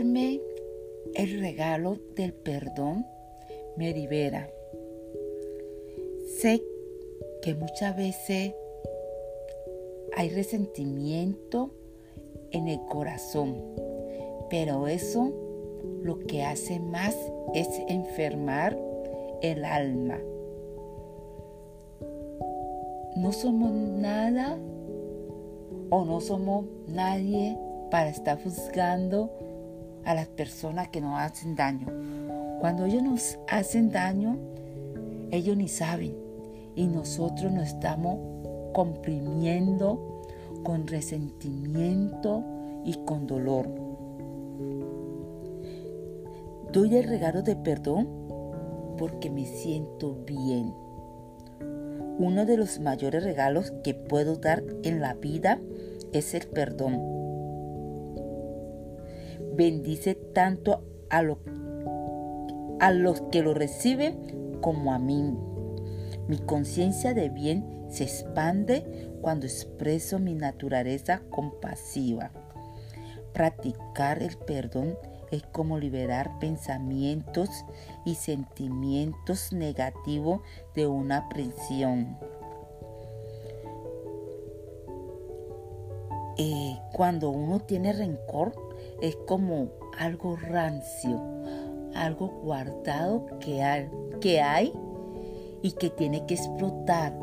El regalo del perdón me libera. Sé que muchas veces hay resentimiento en el corazón, pero eso lo que hace más es enfermar el alma. No somos nada o no somos nadie para estar juzgando a las personas que nos hacen daño. Cuando ellos nos hacen daño, ellos ni saben y nosotros nos estamos comprimiendo con resentimiento y con dolor. Doy el regalo de perdón porque me siento bien. Uno de los mayores regalos que puedo dar en la vida es el perdón. Bendice tanto a, a los que lo reciben como a mí. Mi conciencia de bien se expande cuando expreso mi naturaleza compasiva. Practicar el perdón es como liberar pensamientos y sentimientos negativos de una prisión. Eh, cuando uno tiene rencor es como algo rancio, algo guardado que que hay y que tiene que explotar.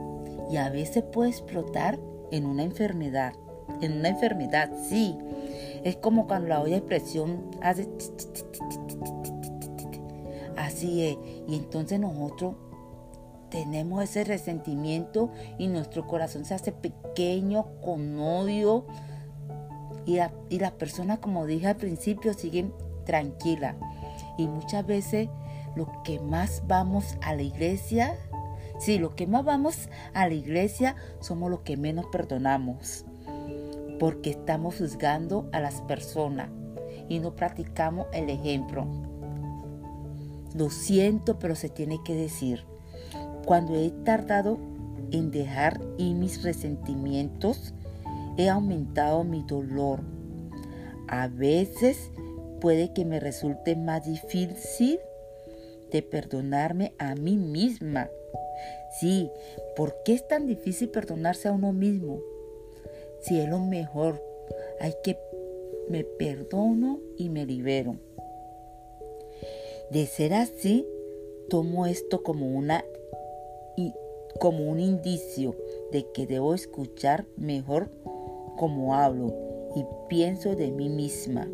Y a veces puede explotar en una enfermedad. En una enfermedad, sí. Es como cuando la olla de presión hace... Así es. Y entonces nosotros tenemos ese resentimiento y nuestro corazón se hace pequeño con odio. Y la, y la persona, como dije al principio, sigue tranquila. Y muchas veces lo que más vamos a la iglesia Sí, lo que más vamos a la iglesia somos los que menos perdonamos, porque estamos juzgando a las personas y no practicamos el ejemplo. Lo siento, pero se tiene que decir. Cuando he tardado en dejar ir mis resentimientos, he aumentado mi dolor. A veces puede que me resulte más difícil de perdonarme a mí misma Sí, ¿por qué es tan difícil perdonarse a uno mismo? Si es lo mejor, hay que me perdono y me libero. De ser así, tomo esto como una como un indicio de que debo escuchar mejor como hablo y pienso de mí misma.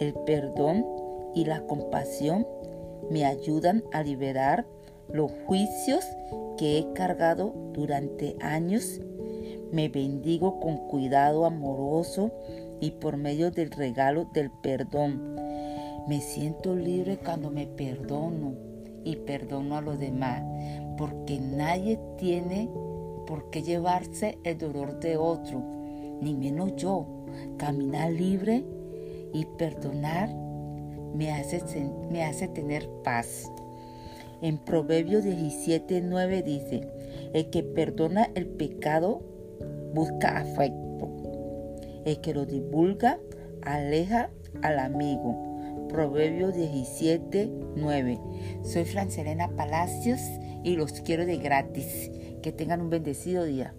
El perdón y la compasión me ayudan a liberar los juicios que he cargado durante años. Me bendigo con cuidado amoroso y por medio del regalo del perdón. Me siento libre cuando me perdono y perdono a los demás, porque nadie tiene por qué llevarse el dolor de otro, ni menos yo. Caminar libre y perdonar me hace, me hace tener paz. En Proverbios 17:9 dice, el que perdona el pecado busca afecto. El que lo divulga aleja al amigo. Proverbios 17:9. Soy Francelena Palacios y los quiero de gratis. Que tengan un bendecido día.